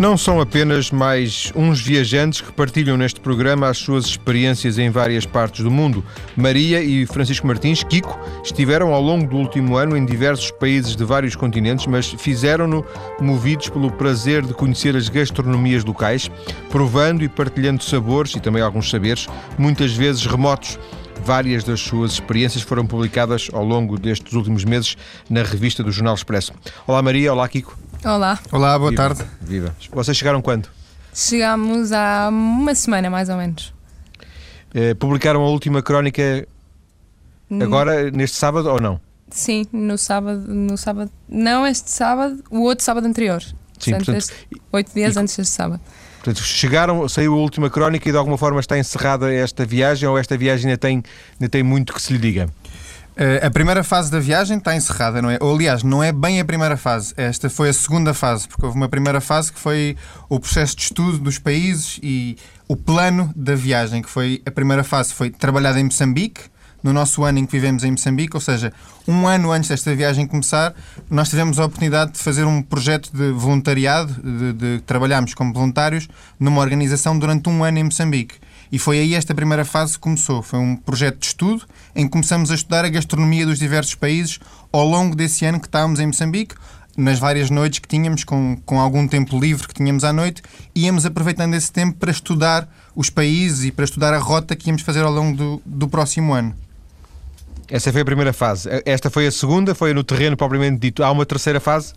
Não são apenas mais uns viajantes que partilham neste programa as suas experiências em várias partes do mundo. Maria e Francisco Martins, Kiko, estiveram ao longo do último ano em diversos países de vários continentes, mas fizeram-no movidos pelo prazer de conhecer as gastronomias locais, provando e partilhando sabores e também alguns saberes, muitas vezes remotos. Várias das suas experiências foram publicadas ao longo destes últimos meses na revista do Jornal Expresso. Olá Maria, olá Kiko. Olá. Olá, boa Viva. tarde. Viva. Vocês chegaram quando? Chegámos há uma semana, mais ou menos. Eh, publicaram a última crónica agora, neste sábado ou não? Sim, no sábado, no sábado. Não este sábado, o outro sábado anterior. Sim, portanto, portanto, este- oito dias e- antes deste sábado. Portanto, chegaram, saiu a última crónica e de alguma forma está encerrada esta viagem ou esta viagem ainda tem, ainda tem muito que se lhe diga? Eh, a primeira fase da viagem está encerrada, não é? Ou, aliás, não é bem a primeira fase. Esta foi a segunda fase, porque houve uma primeira fase que foi o processo de estudo dos países e o plano da viagem, que foi a primeira fase foi trabalhada em Moçambique, no nosso ano em que vivemos em Moçambique, ou seja, um ano antes desta viagem começar, nós tivemos a oportunidade de fazer um projeto de voluntariado, de, de trabalharmos como voluntários numa organização durante um ano em Moçambique. E foi aí esta primeira fase que começou. Foi um projeto de estudo em que começamos a estudar a gastronomia dos diversos países ao longo desse ano que estávamos em Moçambique. Nas várias noites que tínhamos, com, com algum tempo livre que tínhamos à noite, íamos aproveitando esse tempo para estudar os países e para estudar a rota que íamos fazer ao longo do, do próximo ano. Essa foi a primeira fase. Esta foi a segunda, foi no terreno propriamente dito. Há uma terceira fase?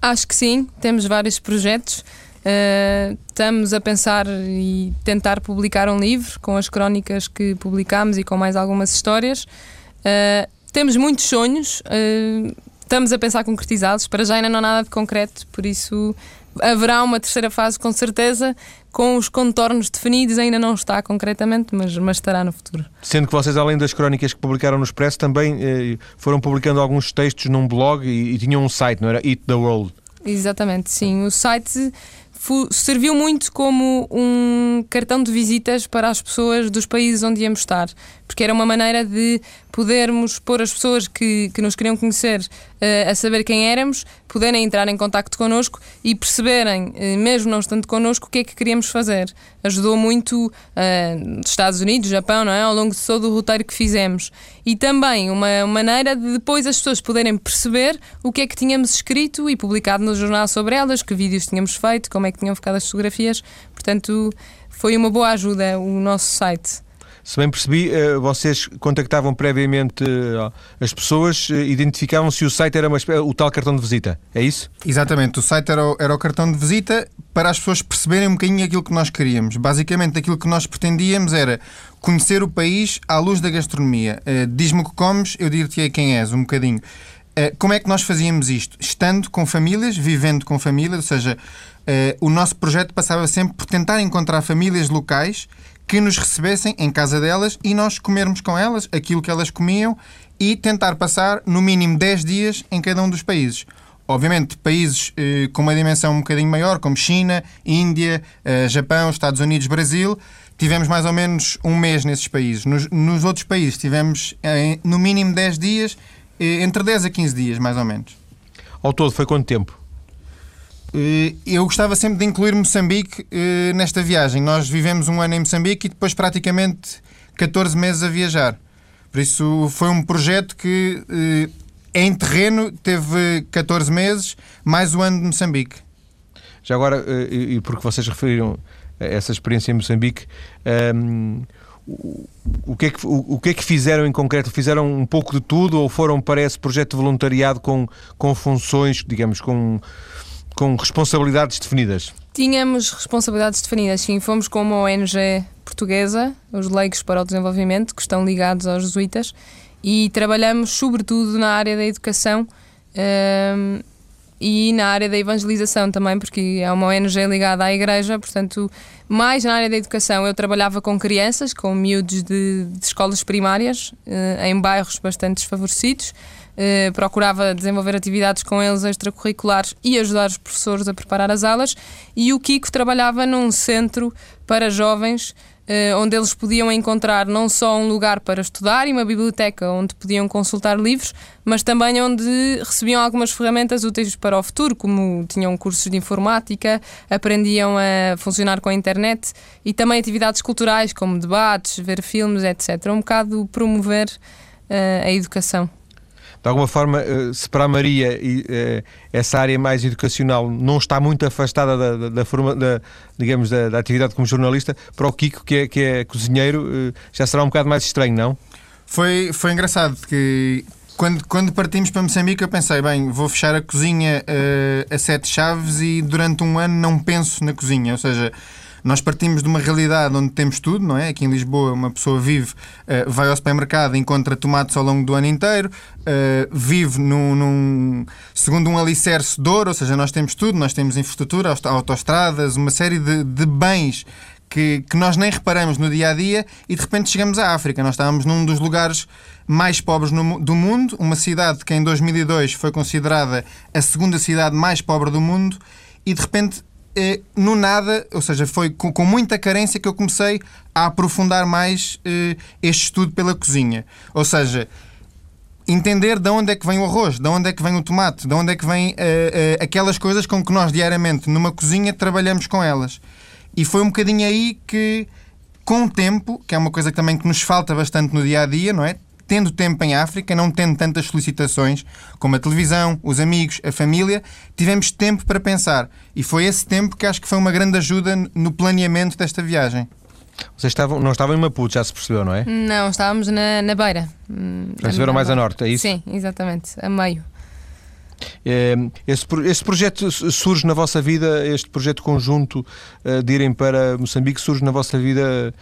Acho que sim, temos vários projetos. Uh, estamos a pensar e tentar publicar um livro com as crónicas que publicámos e com mais algumas histórias. Uh, temos muitos sonhos, uh, estamos a pensar concretizá-los. Para já ainda não há nada de concreto, por isso haverá uma terceira fase com certeza, com os contornos definidos. Ainda não está concretamente, mas, mas estará no futuro. Sendo que vocês, além das crónicas que publicaram no Expresso, também eh, foram publicando alguns textos num blog e, e tinham um site, não era? Eat the World. Exatamente, sim. O site serviu muito como um cartão de visitas para as pessoas dos países onde íamos estar, porque era uma maneira de podermos pôr as pessoas que, que nos queriam conhecer eh, a saber quem éramos, poderem entrar em contacto connosco e perceberem, eh, mesmo não estando connosco, o que é que queríamos fazer. Ajudou muito eh, Estados Unidos, Japão, não é? Ao longo de todo o roteiro que fizemos. E também uma maneira de depois as pessoas poderem perceber o que é que tínhamos escrito e publicado no jornal sobre elas, que vídeos tínhamos feito, como é que tinham ficado as fotografias. Portanto, foi uma boa ajuda o nosso site. Se bem percebi, eh, vocês contactavam previamente eh, as pessoas, eh, identificavam se o site era uma o tal cartão de visita. É isso? Exatamente, o site era o, era o cartão de visita para as pessoas perceberem um bocadinho aquilo que nós queríamos. Basicamente, aquilo que nós pretendíamos era conhecer o país à luz da gastronomia. Diz-me o que comes, eu dir-te quem és, um bocadinho. Como é que nós fazíamos isto? Estando com famílias, vivendo com famílias, ou seja, o nosso projeto passava sempre por tentar encontrar famílias locais que nos recebessem em casa delas e nós comermos com elas aquilo que elas comiam e tentar passar no mínimo 10 dias em cada um dos países. Obviamente, países eh, com uma dimensão um bocadinho maior, como China, Índia, eh, Japão, Estados Unidos, Brasil, tivemos mais ou menos um mês nesses países. Nos, nos outros países tivemos eh, no mínimo 10 dias, eh, entre 10 a 15 dias, mais ou menos. Ao todo, foi quanto tempo? Eh, Eu gostava sempre de incluir Moçambique eh, nesta viagem. Nós vivemos um ano em Moçambique e depois praticamente 14 meses a viajar. Por isso foi um projeto que eh, em terreno teve 14 meses, mais o ano de Moçambique. Já agora, e porque vocês referiram essa experiência em Moçambique, ehm, o, o que é que, o, o que é que fizeram em concreto? Fizeram um pouco de tudo ou foram para esse projeto de voluntariado com, com funções, digamos, com, com responsabilidades definidas? Tínhamos responsabilidades definidas, sim. Fomos com uma ONG portuguesa, os Leigos para o Desenvolvimento, que estão ligados aos jesuítas, e trabalhamos sobretudo na área da educação hum, e na área da evangelização também, porque é uma ONG ligada à igreja, portanto, mais na área da educação. Eu trabalhava com crianças, com miúdos de, de escolas primárias, eh, em bairros bastante desfavorecidos. Eh, procurava desenvolver atividades com eles extracurriculares e ajudar os professores a preparar as aulas. E o Kiko trabalhava num centro para jovens Uh, onde eles podiam encontrar não só um lugar para estudar e uma biblioteca onde podiam consultar livros, mas também onde recebiam algumas ferramentas úteis para o futuro, como tinham cursos de informática, aprendiam a funcionar com a internet e também atividades culturais como debates, ver filmes, etc. Um bocado promover uh, a educação de alguma forma, eh, se para a Maria eh, essa área mais educacional não está muito afastada da, da, da forma, da, digamos, da, da, atividade como jornalista, para o Kiko, que é, que é cozinheiro, eh, já será um bocado mais estranho, não? Foi, foi engraçado que quando, quando partimos para Moçambique eu pensei, bem, vou fechar a cozinha uh, a sete chaves e durante um ano não penso na cozinha, ou seja, nós partimos de uma realidade onde temos tudo, não é? Aqui em Lisboa, uma pessoa vive, uh, vai ao supermercado, encontra tomates ao longo do ano inteiro, uh, vive num, num, segundo um alicerce de ouro, ou seja, nós temos tudo, nós temos infraestrutura, autoestradas, uma série de, de bens que, que, nós nem reparamos no dia a dia e de repente chegamos à África. Nós estávamos num dos lugares mais pobres no, do mundo, uma cidade que em 2002 foi considerada a segunda cidade mais pobre do mundo e de repente eh, no nada, ou seja, foi com, com, muita carência que eu comecei a aprofundar mais eh, este estudo pela cozinha. Ou seja, entender de onde é que vem o arroz, de onde é que vem o tomate, de onde é que vem eh, eh aquelas coisas com que nós diariamente numa cozinha trabalhamos com elas. E foi um bocadinho aí que, com o tempo, que é uma coisa também que nos falta bastante no dia a dia, não é? Tendo tempo em África, não tendo tantas solicitações como a televisão, os amigos, a família, tivemos tempo para pensar. E foi esse tempo que acho que foi uma grande ajuda no planeamento desta viagem. Vocês estavam, não estavam em Maputo, já se percebeu, não é? Não, estávamos na, na beira. Estiveram mais a norte, é isso? Sim, exatamente, a meio. É, esse, esse projeto surge na vossa vida, este projeto conjunto eh, de irem para Moçambique surge na vossa vida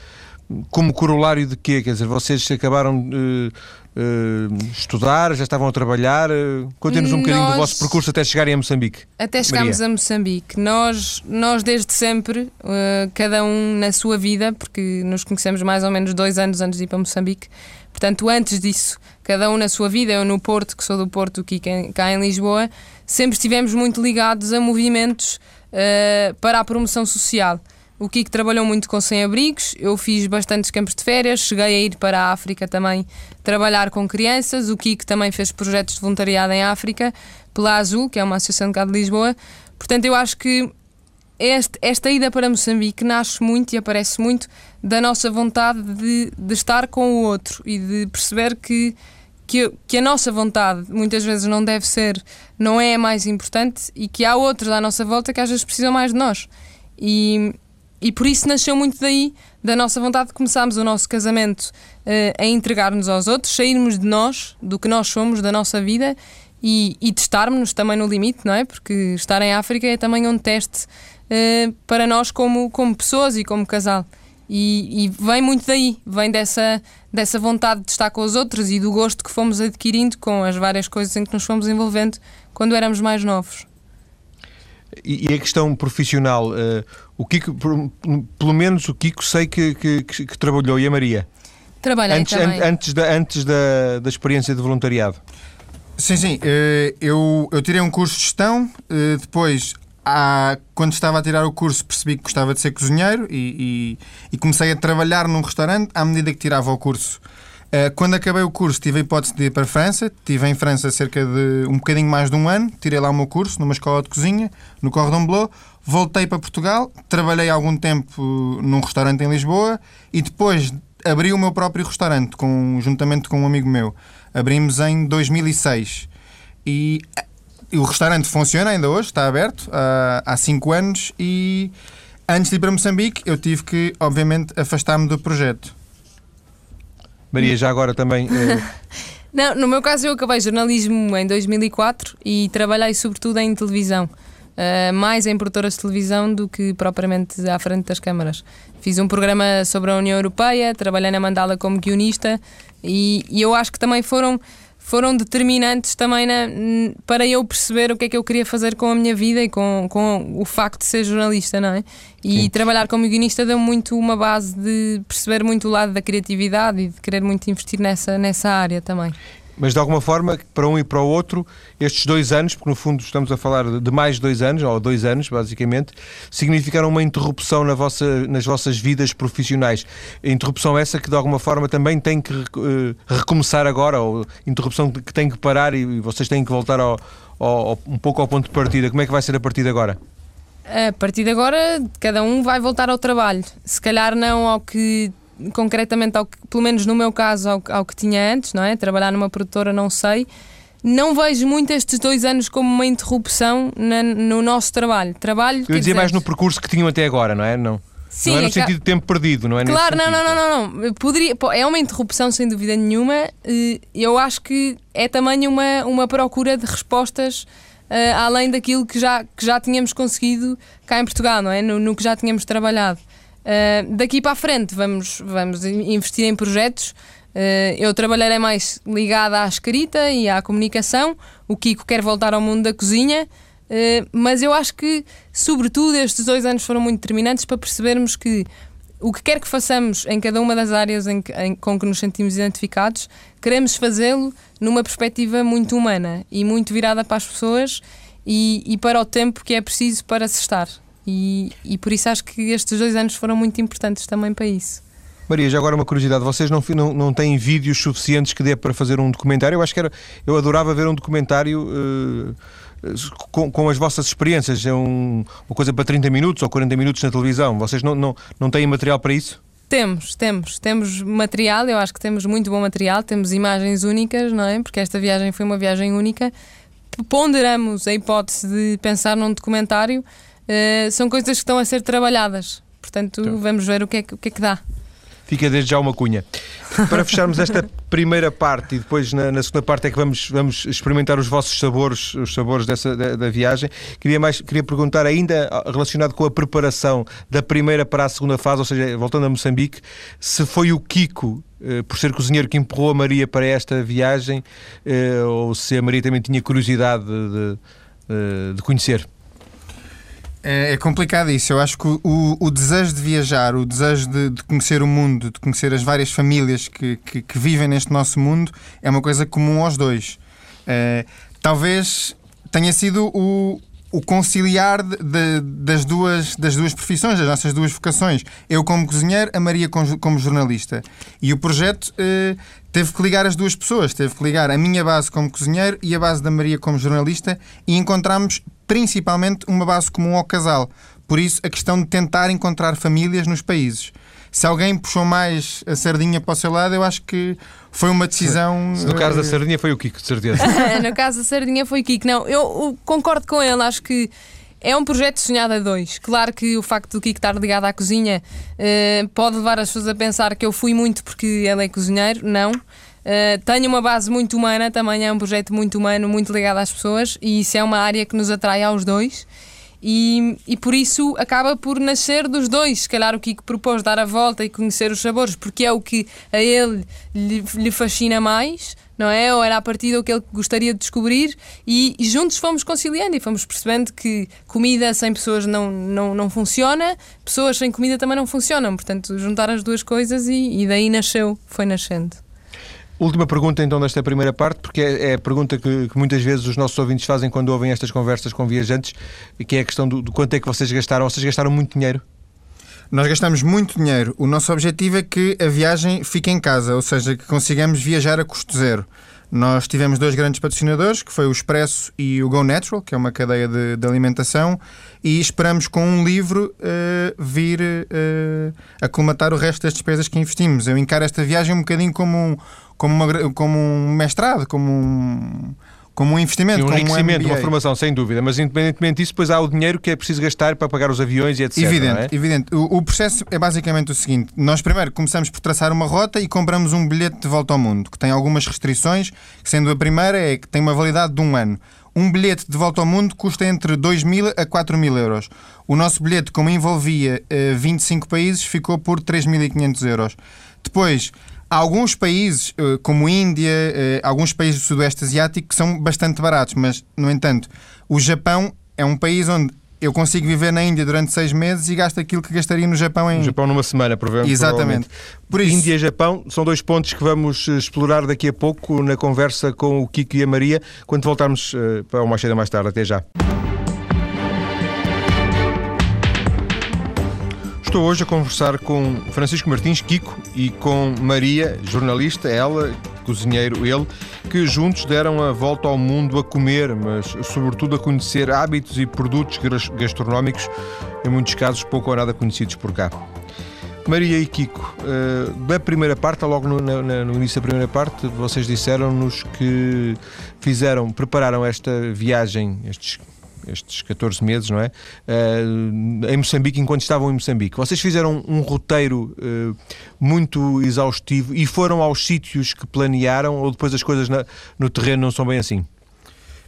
como corolário de quê? Quer dizer, vocês acabaram de uh, estudar, já estavam a trabalhar? Uh, Conte-nos um nós, bocadinho do vosso percurso até chegarem a Moçambique. Até chegarmos Maria. a Moçambique. Nós, nós desde sempre, uh, cada um na sua vida, porque nos conhecemos mais ou menos dois anos antes de ir para Moçambique, portanto, antes disso, cada um na sua vida, eu no Porto, que sou do Porto, aqui cá em Lisboa, sempre estivemos muito ligados a movimentos uh, para a promoção social. O Kiko trabalhou muito com sem-abrigos, eu fiz bastantes campos de férias, cheguei a ir para a África também trabalhar com crianças. O Kiko também fez projetos de voluntariado em África, pela Azul, que é uma associação cá de Lisboa. Portanto, eu acho que este, esta ida para Moçambique nasce muito e aparece muito da nossa vontade de, de estar com o outro e de perceber que, que, que, a nossa vontade muitas vezes não deve ser, não é a mais importante e que há outros à nossa volta que às vezes precisam mais de nós. E, e por isso nasceu muito daí, da nossa vontade de começarmos o nosso casamento uh, a entregar-nos aos outros, sairmos de nós, do que nós somos, da nossa vida e, e testarmos-nos também no limite, não é? Porque estar em África é também um teste uh, para nós como, como pessoas e como casal. E, e, vem muito daí, vem dessa, dessa vontade de estar com os outros e do gosto que fomos adquirindo com as várias coisas em que nos fomos envolvendo quando éramos mais novos. E, e a questão profissional, uh, o Kiko, por, pelo menos o Kiko sei que, que, que, que trabalhou e a Maria. Trabalhei antes. An, antes, da, antes da, da experiência de voluntariado. Sim, sim. Uh, eu, eu tirei um curso de gestão, uh, depois há, quando estava a tirar o curso percebi que gostava de ser cozinheiro e, e, e, comecei a trabalhar num restaurante à medida que tirava o curso. Eh, quando acabei o curso, tive a hipótese de ir para a França. Estive em França cerca de um bocadinho mais de um ano. Tirei lá o meu curso numa escola de cozinha, no Cordon Bleu. Voltei para Portugal, trabalhei algum tempo num restaurante em Lisboa e depois abri o meu próprio restaurante, com, juntamente com um amigo meu. Abrimos em 2006. E o restaurante funciona ainda hoje, está aberto uh, há 5 anos. E antes de ir para Moçambique, eu tive que, obviamente, afastar-me do projeto. Maria, já agora também. Eh... Não, no meu caso eu acabei jornalismo em 2004 e trabalhei sobretudo em televisão. Uh, mais em produtoras de televisão do que propriamente à frente das câmaras. Fiz um programa sobre a União Europeia, trabalhei na Mandala como guionista e, e eu acho que também foram foram determinantes também na, para eu perceber o que é que eu queria fazer com a minha vida e com, com o facto de ser jornalista, não é? E Sim. trabalhar como guionista deu muito uma base de perceber muito o lado da criatividade e de querer muito investir nessa, nessa área também. Mas de alguma forma, para um e para o outro, estes dois anos, porque no fundo estamos a falar de mais dois anos, ou dois anos basicamente, significaram uma interrupção na vossa, nas vossas vidas profissionais. Interrupção essa que de alguma forma também tem que uh, recomeçar agora, ou interrupção que tem que parar e vocês têm que voltar ao, ao, um pouco ao ponto de partida. Como é que vai ser a partir de agora? A partir de agora, cada um vai voltar ao trabalho. Se calhar não ao que concretamente ao que, pelo menos no meu caso, ao, ao que tinha antes, não é? Trabalhar numa produtora, não sei. Não vejo muito estes dois anos como uma interrupção na, no nosso trabalho. Trabalho. Eu dizia mais no percurso que tinham até agora, não é? Não. Sim, não é no é sentido de tempo perdido, não é? Claro, não, não, não, não. Poderia, é uma interrupção sem dúvida nenhuma. Eu acho que é também uma, uma procura de respostas uh, além daquilo que já, que já tínhamos conseguido cá em Portugal, não é? No, no que já tínhamos trabalhado. Uh, daqui para a frente vamos, vamos investir em projetos. Uh, eu trabalharei mais ligada à escrita e à comunicação. O Kiko quer voltar ao mundo da cozinha. Uh, mas eu acho que, sobretudo, estes dois anos foram muito determinantes para percebermos que o que quer que façamos em cada uma das áreas em que, em, com que nos sentimos identificados, queremos fazê-lo numa perspectiva muito humana e muito virada para as pessoas e, e para o tempo que é preciso para se estar. E, e por isso acho que estes dois anos foram muito importantes também para isso. Maria, já agora uma curiosidade, vocês não, não, não têm vídeos suficientes que dê para fazer um documentário? Eu acho que era, eu adorava ver um documentário uh, com, com, as vossas experiências, é um, uma coisa para 30 minutos ou 40 minutos na televisão. Vocês não, não, não têm material para isso? Temos, temos, temos material, eu acho que temos muito bom material, temos imagens únicas, não é? Porque esta viagem foi uma viagem única. Ponderamos a hipótese de pensar num documentário uh, são coisas que estão a ser trabalhadas. Portanto, então. vamos ver o que, é, o que é que dá. Fica desde já uma cunha. Para fecharmos esta primeira parte e depois na, na, segunda parte é que vamos, vamos experimentar os vossos sabores, os sabores dessa, da, da, viagem. Queria, mais, queria perguntar ainda relacionado com a preparação da primeira para a segunda fase, ou seja, voltando a Moçambique, se foi o Kiko eh, por ser cozinheiro que empurrou a Maria para esta viagem eh, ou se a Maria também tinha curiosidade de, de, de conhecer. É, é, complicado isso. Eu acho que o, o, desejo de viajar, o desejo de, de, conhecer o mundo, de conhecer as várias famílias que, que, que, vivem neste nosso mundo, é uma coisa comum aos dois. É, talvez tenha sido o, o conciliar de, de, das, duas, das duas profissões, das nossas duas vocações. Eu como cozinheiro, a Maria como, jornalista. E o projeto eh, teve que ligar as duas pessoas, teve que ligar a minha base como cozinheiro e a base da Maria como jornalista e encontramos principalmente uma base comum ao casal. Por isso, a questão de tentar encontrar famílias nos países. Se alguém puxou mais a sardinha para o seu lado, eu acho que foi uma decisão. Se no caso da eh, sardinha foi o Kiko, de certeza. no caso da sardinha foi o Kiko. Não, eu concordo com ele, acho que. É um projeto sonhado a dois. Claro que o facto do Kiko estar ligado à cozinha uh, pode levar as pessoas a pensar que eu fui muito porque ele é cozinheiro. Não. Uh, tenho uma base muito humana, também é um projeto muito humano, muito ligado às pessoas, e isso é uma área que nos atrai aos dois. E, e por isso acaba por nascer dos dois. Se calhar o Kiko propôs dar a volta e conhecer os sabores, porque é o que a ele lhe, lhe fascina mais, não é? Ou era a partir do que ele gostaria de descobrir, e, e, juntos fomos conciliando e fomos percebendo que comida sem pessoas não, não, não funciona, pessoas sem comida também não funcionam. Portanto, juntar as duas coisas e, e daí nasceu, foi nascendo. Última pergunta então desta primeira parte, porque é, é a pergunta que, que, muitas vezes os nossos ouvintes fazem quando ouvem estas conversas com viajantes, que é a questão do, do quanto é que vocês gastaram. Vocês gastaram muito dinheiro? Nós gastamos muito dinheiro. O nosso objetivo é que a viagem fique em casa, ou seja, que consigamos viajar a custo zero. Nós tivemos dois grandes patrocinadores, que foi o Expresso e o Go Natural, que é uma cadeia de, de alimentação, e esperamos com um livro uh, vir uh, aclimatar o resto das despesas que investimos. Eu encaro esta viagem um bocadinho como um, como, uma, como um mestrado, como um, como um investimento. Sim, um como enriquecimento, um uma formação, sem dúvida. Mas independentemente disso, depois há o dinheiro que é preciso gastar para pagar os aviões e etc. Evidente, é? evidente. O, o, processo é basicamente o seguinte: nós primeiro começamos por traçar uma rota e compramos um bilhete de volta ao mundo, que tem algumas restrições, sendo a primeira é que tem uma validade de um ano. Um bilhete de volta ao mundo custa entre 2 mil a 4 mil euros. O nosso bilhete, como envolvia uh, 25 países, ficou por 3.500 euros. Depois, alguns países, eh, como Índia, eh, alguns países do Sudoeste Asiático, que são bastante baratos, mas, no entanto, o Japão é um país onde eu consigo viver na Índia durante seis meses e gasto aquilo que gastaria no Japão em. No Japão numa semana, provavelmente. Exatamente. Por isso... Índia e Japão são dois pontos que vamos eh, explorar daqui a pouco na conversa com o Kiko e a Maria, quando voltarmos para uma cheia mais tarde. Até já. Estou hoje a conversar com Francisco Martins Kiko e com Maria, jornalista, ela, cozinheiro, ele, que juntos deram a volta ao mundo a comer, mas sobretudo a conhecer hábitos e produtos gastronómicos, em muitos casos pouco ou nada conhecidos por cá. Maria e Kiko, uh, da primeira parte, logo no, no, no, início da primeira parte, vocês disseram-nos que fizeram, prepararam esta viagem, estes estes 14 meses, não é? Uh, em Moçambique, enquanto estavam em Moçambique. Vocês fizeram um roteiro uh, muito exaustivo e foram aos sítios que planearam ou depois as coisas no terreno não são bem assim?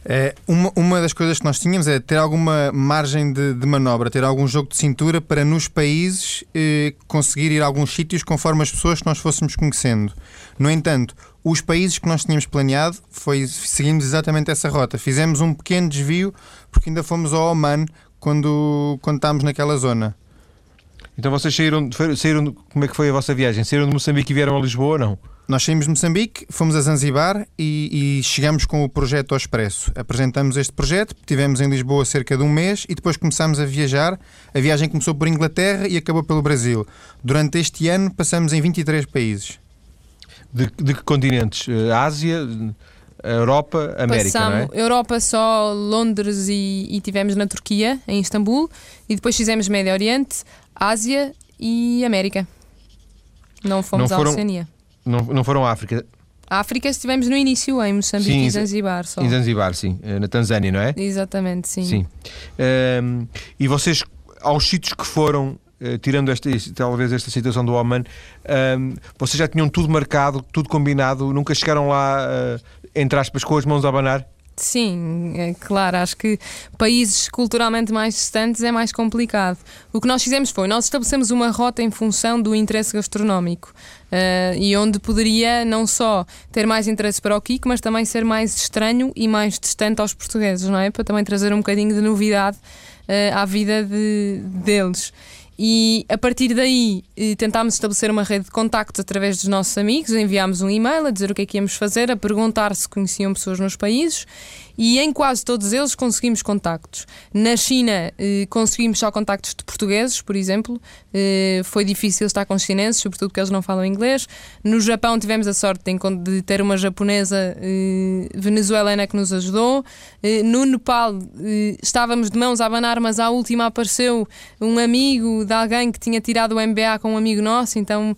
É, uma, uma das coisas que nós tínhamos é ter alguma margem de, de manobra, ter algum jogo de cintura para nos países eh, conseguir ir a alguns sítios conforme as pessoas que nós fôssemos conhecendo. No entanto, os países que nós tínhamos planeado foi seguimos exatamente essa rota. Fizemos um pequeno desvio porque ainda fomos ao Oman quando, quando estávamos naquela zona. Então vocês saíram, saíram. Como é que foi a vossa viagem? Saíram de Moçambique e vieram a Lisboa ou não? Nós saímos de Moçambique, fomos a Zanzibar e, e, chegamos com o projeto ao Expresso. Apresentamos este projeto, tivemos em Lisboa cerca de um mês e depois começámos a viajar. A viagem começou por Inglaterra e acabou pelo Brasil. Durante este ano passamos em 23 países. De, de que continentes? Eh, Ásia, Europa, América, Passamos, não é? Europa só Londres e, e tivemos na Turquia, em Istambul, e depois fizemos Médio Oriente, Ásia e América. Não fomos não foram, à Oceania. Não, não foram à África? A África estivemos no início, em Moçambique sim, e Zanzibar só. Em Zanzibar, sim. Eh, na Tanzânia, não é? Exatamente, sim. sim. Um, e vocês, aos sítios que foram, tirando esta, talvez esta situação do Oman, um, vocês já tinham tudo marcado, tudo combinado, nunca chegaram lá, uh, entre aspas, com as mãos a abanar? Sim, é claro, acho que países culturalmente mais distantes é mais complicado. O que nós fizemos foi, nós estabelecemos uma rota em função do interesse gastronómico uh, e onde poderia não só ter mais interesse para o Kiko, mas também ser mais estranho e mais distante aos portugueses, não é? Para também trazer um bocadinho de novidade uh, à vida de, deles. E a partir daí eh, tentámos estabelecer uma rede de contactos através dos nossos amigos, enviámos um e-mail a dizer o que é que íamos fazer, a perguntar se conheciam pessoas nos países e em quase todos eles conseguimos contactos. Na China eh, conseguimos só contactos de portugueses, por exemplo, eh, foi difícil estar com os chineses, sobretudo porque eles não falam inglês. No Japão tivemos a sorte de, ter uma japonesa eh, venezuelana que nos ajudou. Eh, no Nepal eh, estávamos de mãos a abanar, mas à última apareceu um amigo de alguém que tinha tirado o MBA com um amigo nosso, então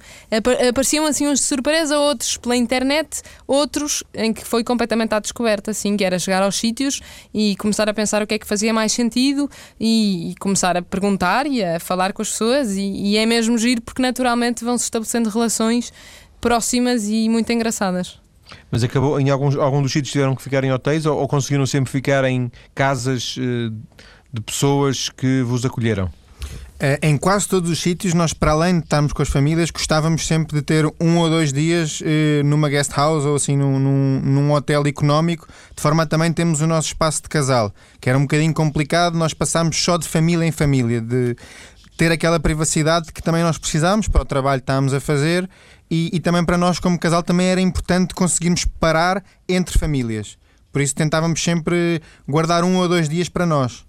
apareciam assim uns de surpresa, outros pela internet, outros em que foi completamente à descoberta, assim, que era chegar aos sítios e começar a pensar o que é que fazia mais sentido e, e começar a perguntar e a falar com as pessoas. E, e é mesmo giro porque naturalmente vão-se estabelecendo relações próximas e muito engraçadas. Mas acabou, em alguns, algum dos sítios tiveram que ficar em hotéis ou, ou conseguiram sempre ficar em casas uh, de pessoas que vos acolheram? Eh, em quase todos os sítios, nós, para além de estarmos com as famílias, gostávamos sempre de ter um ou dois dias eh, numa guest house ou assim num, num, num, hotel económico, de forma a também termos o nosso espaço de casal, que era um bocadinho complicado, nós passámos só de família em família, de ter aquela privacidade que também nós precisávamos para o trabalho que estávamos a fazer e, e também para nós, como casal, também era importante conseguirmos parar entre famílias. Por isso tentávamos sempre guardar um ou dois dias para nós.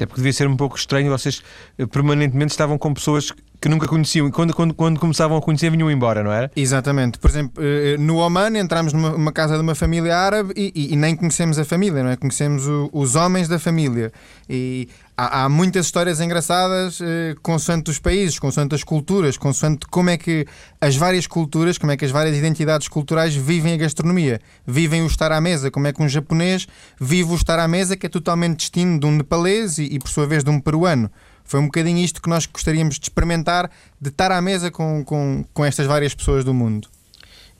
Até porque devia ser um pouco estranho, vocês eh, permanentemente estavam com pessoas que nunca conheciam e quando, quando, quando começavam a conhecer vinham embora, não era? Exatamente. Por exemplo, eh, no Oman entramos numa casa de uma família árabe e, e, e nem conhecemos a família, não é? Conhecemos o, os homens da família. E há, há muitas histórias engraçadas eh, consoante os países, consoante as culturas, consoante como é que as várias culturas, como é que as várias identidades culturais vivem a gastronomia, vivem o estar à mesa, como é que um japonês vive o estar à mesa que é totalmente distinto de um nepalês e, e por sua vez de um peruano. Foi um bocadinho isto que nós gostaríamos de experimentar, de estar à mesa com, com, com estas várias pessoas do mundo.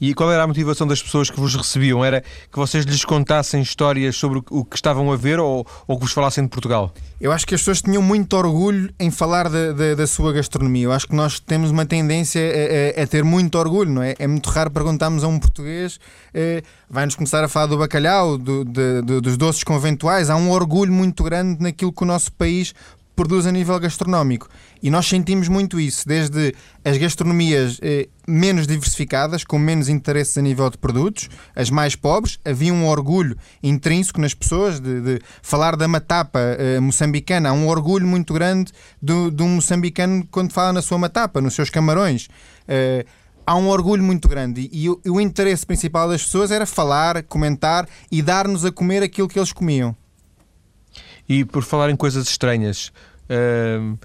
E qual era a motivação das pessoas que vos recebiam? Era que vocês lhes contassem histórias sobre o que estavam a ver ou, ou que vos falassem de Portugal? Eu acho que as pessoas tinham muito orgulho em falar da, da, da sua gastronomia. Eu acho que nós temos uma tendência a, a, a, ter muito orgulho, não é? É muito raro perguntarmos a um português, eh, vai-nos começar a falar do bacalhau, do, de, de, dos doces conventuais. Há um orgulho muito grande naquilo que o nosso país produz a nível gastronómico. E nós sentimos muito isso, desde as gastronomias eh, menos diversificadas, com menos interesses a nível de produtos, as mais pobres, havia um orgulho intrínseco nas pessoas de, de falar da matapa eh, moçambicana. Há um orgulho muito grande do, do moçambicano quando fala na sua matapa, nos seus camarões. Eh, há um orgulho muito grande e, e, o, e o interesse principal das pessoas era falar, comentar e dar-nos a comer aquilo que eles comiam. E por falar em coisas estranhas, uh,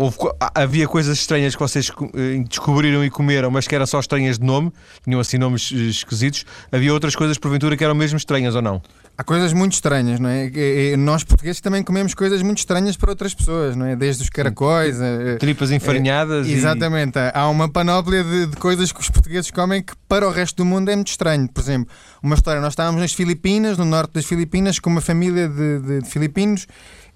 houve, havia coisas estranhas que vocês eh, descobriram e comeram, mas que eram só estranhas de nome, tinham assim nomes eh, esquisitos. Havia outras coisas, porventura, que eram mesmo estranhas ou não? Há coisas muito estranhas, não é? Nós portugueses também comemos coisas muito estranhas para outras pessoas, não é? Desde os caracóis, a, tripas enfarinhadas. É, exatamente. E... Há uma panóplia de, de, coisas que os portugueses comem que para o resto do mundo é muito estranho. Por exemplo, uma história: nós estávamos nas Filipinas, no norte das Filipinas, com uma família de, de, de filipinos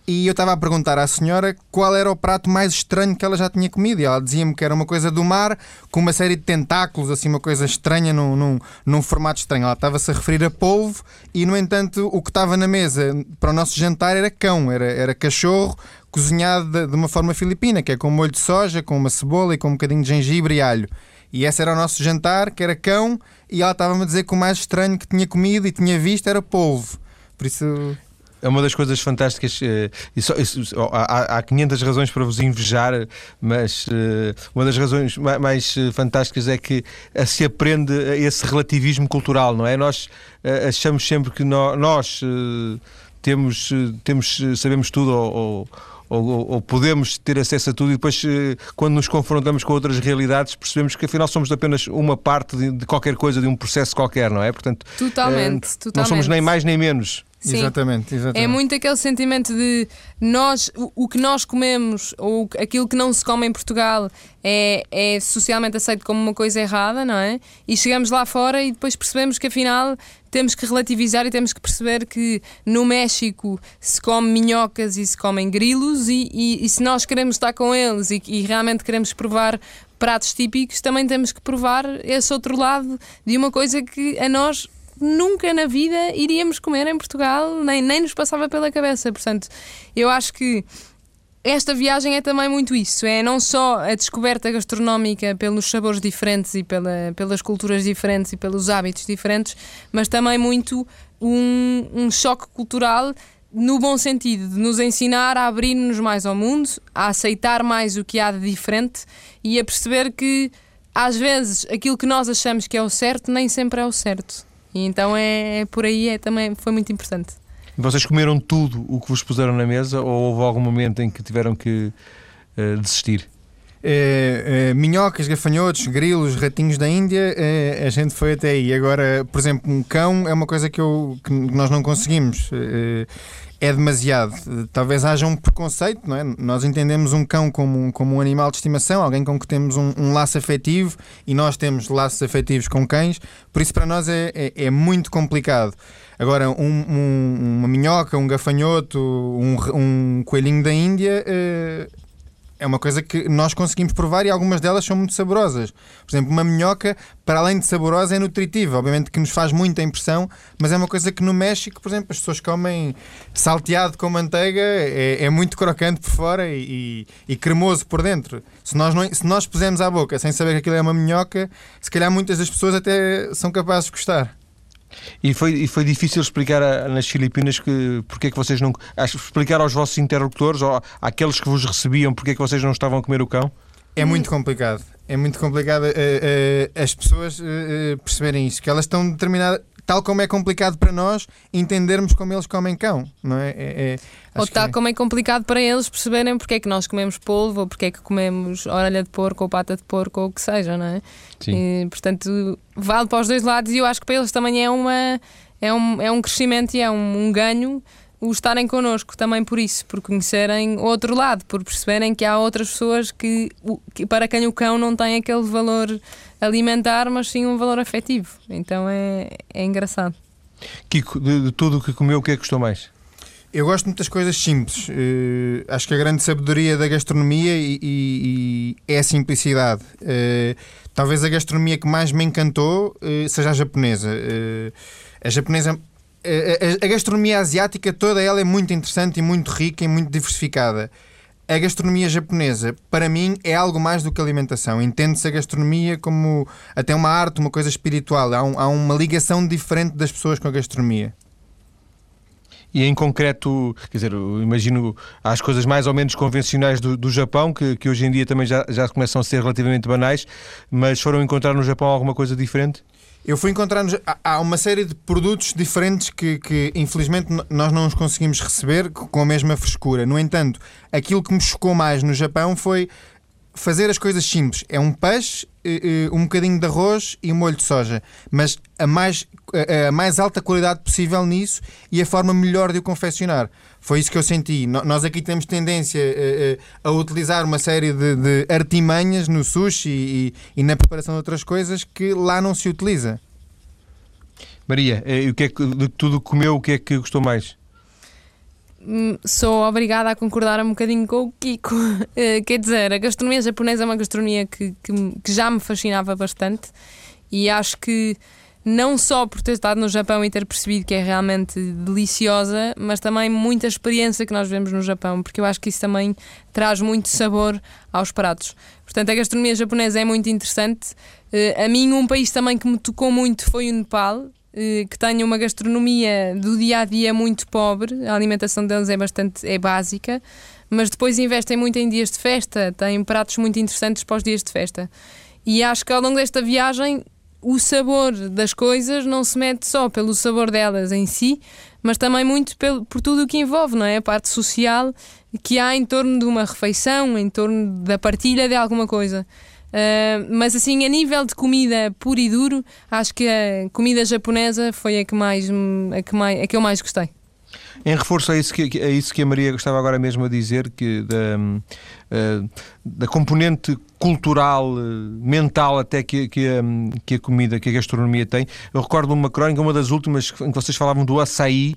e eu estava a perguntar à senhora qual era o prato mais estranho que ela já tinha comido. E ela dizia-me que era uma coisa do mar com uma série de tentáculos, assim, uma coisa estranha num, num, num formato estranho. Ela estava-se a referir a polvo e, no entanto, o que estava na mesa para o nosso jantar era cão, era, era cachorro cozinhado de, de uma forma filipina, que é com molho de soja, com uma cebola e com um bocadinho de gengibre e alho. E esse era o nosso jantar, que era cão, e ela estava-me a dizer que o mais estranho que tinha comido e tinha visto era polvo. Por isso é uma das coisas fantásticas. Uh, e só, há, há 500 razões para vos invejar, mas uh, uma das razões mais, eh, fantásticas é que se aprende esse relativismo cultural, não é? Nós achamos sempre que nós temos, temos, sabemos tudo ou, ou ou, podemos ter acesso a tudo e depois, quando nos confrontamos com outras realidades, percebemos que afinal somos apenas uma parte de, de qualquer coisa, de um processo qualquer, não é? Portanto, totalmente, totalmente. não somos nem mais nem menos. Sim. Exatamente, exatamente. É muito aquele sentimento de nós, o, o, que nós comemos ou aquilo que não se come em Portugal é, é socialmente aceito como uma coisa errada, não é? E chegamos lá fora e depois percebemos que afinal temos que relativizar e temos que perceber que no México se come minhocas e se comem grilos e, e, e se nós queremos estar com eles e, e realmente queremos provar pratos típicos, também temos que provar esse outro lado de uma coisa que a nós nunca na vida iríamos comer em Portugal, nem, nem nos passava pela cabeça. Portanto, eu acho que esta viagem é também muito isso, é não só a descoberta gastronómica pelos sabores diferentes e pela, pelas culturas diferentes e pelos hábitos diferentes, mas também muito um, um choque cultural no bom sentido de nos ensinar a abrir-nos mais ao mundo, a aceitar mais o que há de diferente e a perceber que às vezes aquilo que nós achamos que é o certo nem sempre é o certo. E então é, é por aí, é, também foi muito importante. Vocês comeram tudo o que vos puseram na mesa ou houve algum momento em que tiveram que uh, desistir? É, é, minhocas, gafanhotos, grilos, ratinhos da Índia, é, a gente foi até aí. Agora, por exemplo, um cão é uma coisa que, eu, que nós não conseguimos é demasiado. Talvez haja um preconceito, não é? Nós entendemos um cão como um, como um animal de estimação, alguém com que temos um, um laço afetivo e nós temos laços afetivos com cães, por isso para nós é, é, é muito complicado. Agora, um, uma minhoca, um gafanhoto, um, coelhinho da Índia. Eh, é uma coisa que nós conseguimos provar e algumas delas são muito saborosas. Por exemplo, uma minhoca, para além de saborosa, é nutritiva. Obviamente que nos faz muita impressão, mas é uma coisa que no México, por exemplo, as pessoas comem salteado com manteiga, é, é muito crocante por fora e, e, e, cremoso por dentro. Se nós, não, se nós pusermos à boca sem saber que aquilo é uma minhoca, se calhar muitas das pessoas até são capazes de gostar. E foi, e foi difícil explicar a, nas Filipinas que porque é que vocês não. explicar aos vossos interlocutores ou àqueles que vos recebiam porque é que vocês não estavam a comer o cão? É muito complicado. É muito complicado uh, uh, as pessoas uh, perceberem isso, que elas estão determinadas tal como é complicado para nós entendermos como eles comem cão, não é? é, é ou tal é. como é complicado para eles perceberem porque é que nós comemos polvo ou porque é que comemos orelha de porco ou pata de porco ou o que seja, não é? Sim. E, portanto, vale para os dois lados e eu acho que para eles também é, uma, é, um, é um crescimento e é um, um ganho o estarem connosco também por isso, por conhecerem outro lado, por perceberem que há outras pessoas que, que para quem o cão não tem aquele valor alimentar, mas sim um valor afetivo. Então é, é engraçado. Kiko, de, de tudo o que comeu, o que é que gostou mais? Eu gosto de muitas coisas simples. Uh, acho que a grande sabedoria da gastronomia e, e, e é a simplicidade. Uh, talvez a gastronomia que mais me encantou uh, seja a japonesa. a japonesa a, a, gastronomia asiática toda ela é muito interessante e muito rica e muito diversificada. a gastronomia japonesa, para mim, é algo mais do que alimentação. Entende-se a gastronomia como até uma arte, uma coisa espiritual. Há, um, há uma ligação diferente das pessoas com a gastronomia. E em concreto, quer dizer, imagino as coisas mais ou menos convencionais do, do Japão, que, que, hoje em dia também já, já começam a ser relativamente banais, mas foram encontrar no Japão alguma coisa diferente? Eu fui encontrar. Há uma série de produtos diferentes que, que, infelizmente, nós não os conseguimos receber com a mesma frescura. No entanto, aquilo que me chocou mais no Japão foi fazer as coisas simples. É um peixe, eh, eh, um bocadinho de arroz e um molho de soja. Mas a mais, a mais alta qualidade possível nisso e a forma melhor de o confeccionar. Foi isso que eu senti. Nós aqui temos tendência eh, a utilizar uma série de, de artimanhas no sushi e, e, na preparação de outras coisas que lá não se utiliza. Maria, o que é que, de tudo que comeu, o que é que gostou mais? Hum, sou obrigada a concordar um bocadinho com o Kiko. Eh, quer dizer, a gastronomia japonesa é uma gastronomia que, que, que, já me fascinava bastante e acho que não só por ter estado no Japão e ter percebido que é realmente deliciosa, mas também muita experiência que nós vemos no Japão, porque eu acho que isso também traz muito sabor aos pratos. Portanto, a gastronomia japonesa é muito interessante. Eh, a mim, um país também que me tocou muito foi o Nepal. Eh, que tenha uma gastronomia do dia a dia muito pobre, a alimentação deles é bastante é básica, mas depois investem muito em dias de festa, têm pratos muito interessantes para os dias de festa. E acho que ao longo desta viagem o sabor das coisas não se mede só pelo sabor delas em si, mas também muito pelo, por tudo o que envolve, não é? A parte social que há em torno de uma refeição, em torno da partilha de alguma coisa. Uh, mas assim, a nível de comida puro e duro, acho que a comida japonesa foi a que, mais, a que, mais, a que eu mais gostei. Em reforço a isso que, a isso que a Maria gostava agora mesmo a dizer, que da, uh, da componente cultural, mental até que, que, a, que a comida, que a gastronomia tem, eu recordo uma crónica, uma das últimas, em que vocês falavam do açaí,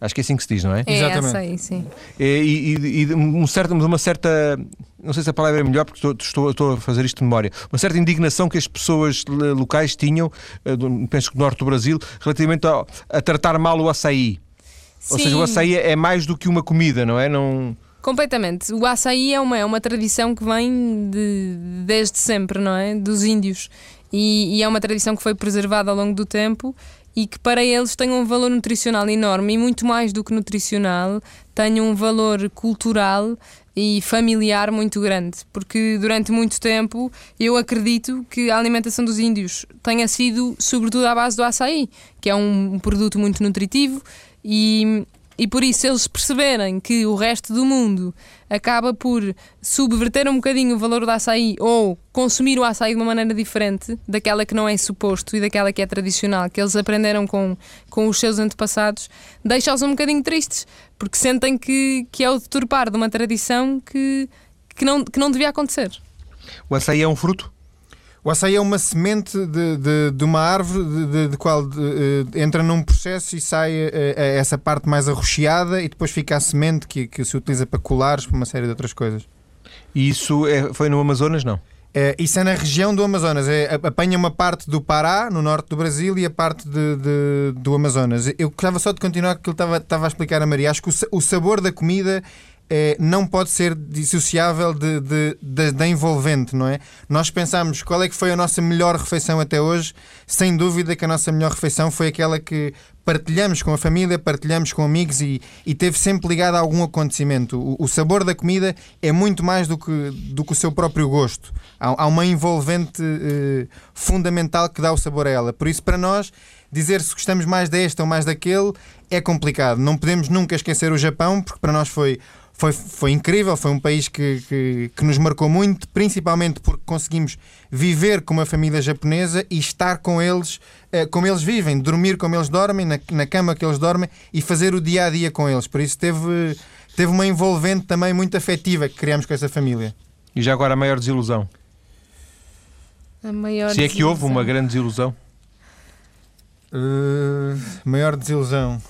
Acho que é assim que se diz, não é? É, Exatamente. Aí, sim. É, e, e, e um certo, uma certa. Não sei se a palavra é melhor, porque estou, estou, estou, a fazer isto de memória. Uma certa indignação que as pessoas locais tinham, eh, penso que no norte do Brasil, relativamente a, a tratar mal o açaí. Sim. Ou seja, o açaí é mais do que uma comida, não é? Não. Completamente. O açaí é uma, é uma tradição que vem de, desde sempre, não é? Dos índios. E, e, é uma tradição que foi preservada ao longo do tempo e que para eles tem um valor nutricional enorme e muito mais do que nutricional, tem um valor cultural e familiar muito grande, porque durante muito tempo eu acredito que a alimentação dos índios tenha sido sobretudo à base do açaí, que é um produto muito nutritivo e e por isso, eles perceberem que o resto do mundo acaba por subverter um bocadinho o valor do açaí ou consumir o açaí de uma maneira diferente daquela que não é suposto e daquela que é tradicional, que eles aprenderam com, com os seus antepassados, deixa-os um bocadinho tristes, porque sentem que, que é o deturpar de uma tradição que, que, não, que não devia acontecer. O açaí é um fruto? O açaí é uma semente de, de, de uma árvore de, de, de qual uh, entra num processo e sai uh, essa parte mais arroxeada e depois fica a semente que, que se utiliza para colares, para uma série de outras coisas. E isso é, foi no Amazonas, não? É, isso é na região do Amazonas. É, apanha uma parte do Pará, no norte do Brasil, e a parte de, de do Amazonas. Eu gostava só de continuar que ele estava, estava a explicar a Maria. Acho que o, o sabor da comida é, não pode ser dissociável de, de, de, da envolvente, não é? Nós pensamos qual é que foi a nossa melhor refeição até hoje, sem dúvida que a nossa melhor refeição foi aquela que partilhamos com a família, partilhamos com amigos e, e teve sempre ligada a algum acontecimento. O, o, sabor da comida é muito mais do que, do que o seu próprio gosto. Há, há uma envolvente eh, fundamental que dá o sabor a ela. Por isso, para nós, dizer se gostamos mais deste ou mais daquele é complicado. Não podemos nunca esquecer o Japão, porque para nós foi foi, foi incrível, foi um país que, que, que, nos marcou muito, principalmente porque conseguimos viver com uma família japonesa e estar com eles eh, como eles vivem, dormir como eles dormem, na, na cama que eles dormem e fazer o dia a dia com eles. Por isso teve, teve uma envolvente também muito afetiva que criamos com essa família. E já agora a maior desilusão? A maior Se é que houve uma grande desilusão? Uh, maior desilusão.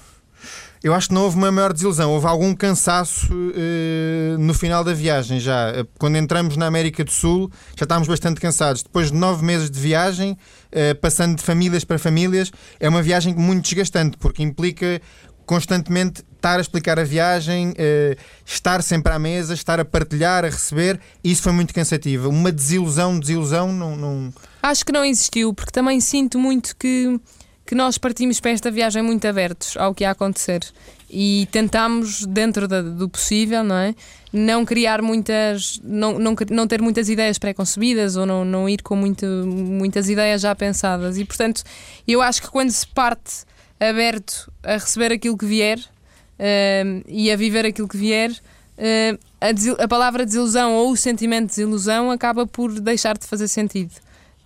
Eu acho que não houve uma maior desilusão, houve algum cansaço uh, no final da viagem já. Quando entramos na América do Sul, já estávamos bastante cansados. Depois de nove meses de viagem, uh, passando de famílias para famílias, é uma viagem muito desgastante, porque implica constantemente estar a explicar a viagem, uh, estar sempre à mesa, estar a partilhar, a receber, isso foi muito cansativo. Uma desilusão, desilusão, não, não. Acho que não existiu, porque também sinto muito que, que nós partimos para esta viagem muito abertos ao que ia acontecer e tentámos, dentro da, do possível, não é? Não criar muitas. Não, não, não ter muitas ideias pré-concebidas ou não, não ir com muito, muitas ideias já pensadas. E portanto, eu acho que quando se parte aberto a receber aquilo que vier uh, e a viver aquilo que vier, uh, a, a, palavra desilusão ou o sentimento de desilusão acaba por deixar de fazer sentido.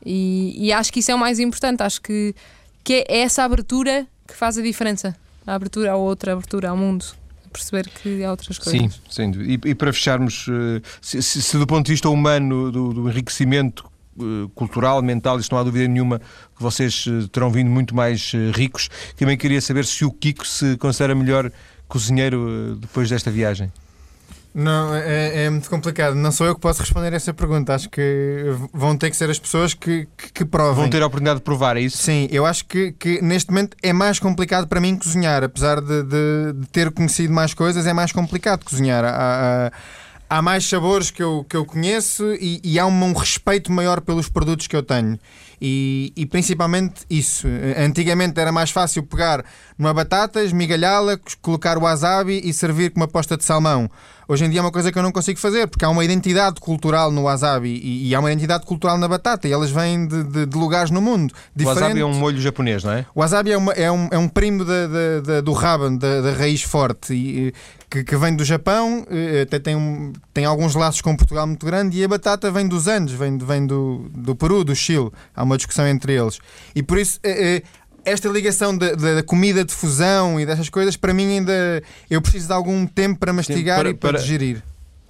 E, e acho que isso é o mais importante. Acho que, que é essa abertura que faz a diferença a abertura a outra abertura ao mundo perceber que há outras coisas. Sim, sem dúvida. E, e para fecharmos, eh, se, se, se, do ponto de vista humano, do, do, enriquecimento eh, cultural, mental, isso não há dúvida nenhuma que vocês eh, terão vindo muito mais ricos, também queria saber se o Kiko se considera melhor cozinheiro depois desta viagem. Não, é, é, muito complicado. Não sou eu que posso responder essa pergunta. Acho que vão ter que ser as pessoas que, que, que provem. Vão ter a oportunidade de provar, é isso? Sim, eu acho que, que neste momento é mais complicado para mim cozinhar. Apesar de, de, de ter conhecido mais coisas, é mais complicado cozinhar. Há, há, há mais sabores que eu, que eu conheço e, e há um, um respeito maior pelos produtos que eu tenho. E, e, principalmente isso. Antigamente era mais fácil pegar numa batata, esmigalhá-la, colocar o wasabi e servir com uma posta de salmão. Hoje em dia é uma coisa que eu não consigo fazer, porque há uma identidade cultural no wasabi e, e há uma identidade cultural na batata, e elas vêm de, de, de lugares no mundo. Diferentes. O wasabi é um molho japonês, não é? O wasabi é, uma, é, um, é um primo da, da, da, do raban, da, da raiz forte, e, que, que, vem do Japão, até tem, um, tem alguns laços com Portugal muito grande, e a batata vem dos Andes, vem, vem do, do Peru, do Chile. Há uma discussão entre eles. E por isso. É, é, esta ligação da comida de fusão e dessas coisas, para mim ainda eu preciso de algum tempo para mastigar para, e para, para digerir.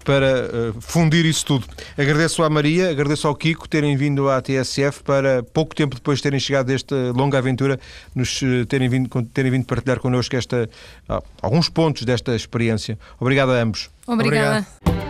Para uh, fundir isso tudo. Agradeço à Maria, agradeço ao Kiko terem vindo à TSF para pouco tempo depois de terem chegado desta longa aventura, nos uh, terem, vindo, terem vindo partilhar connosco esta, uh, alguns pontos desta experiência. Obrigado a ambos. Obrigada. Obrigado.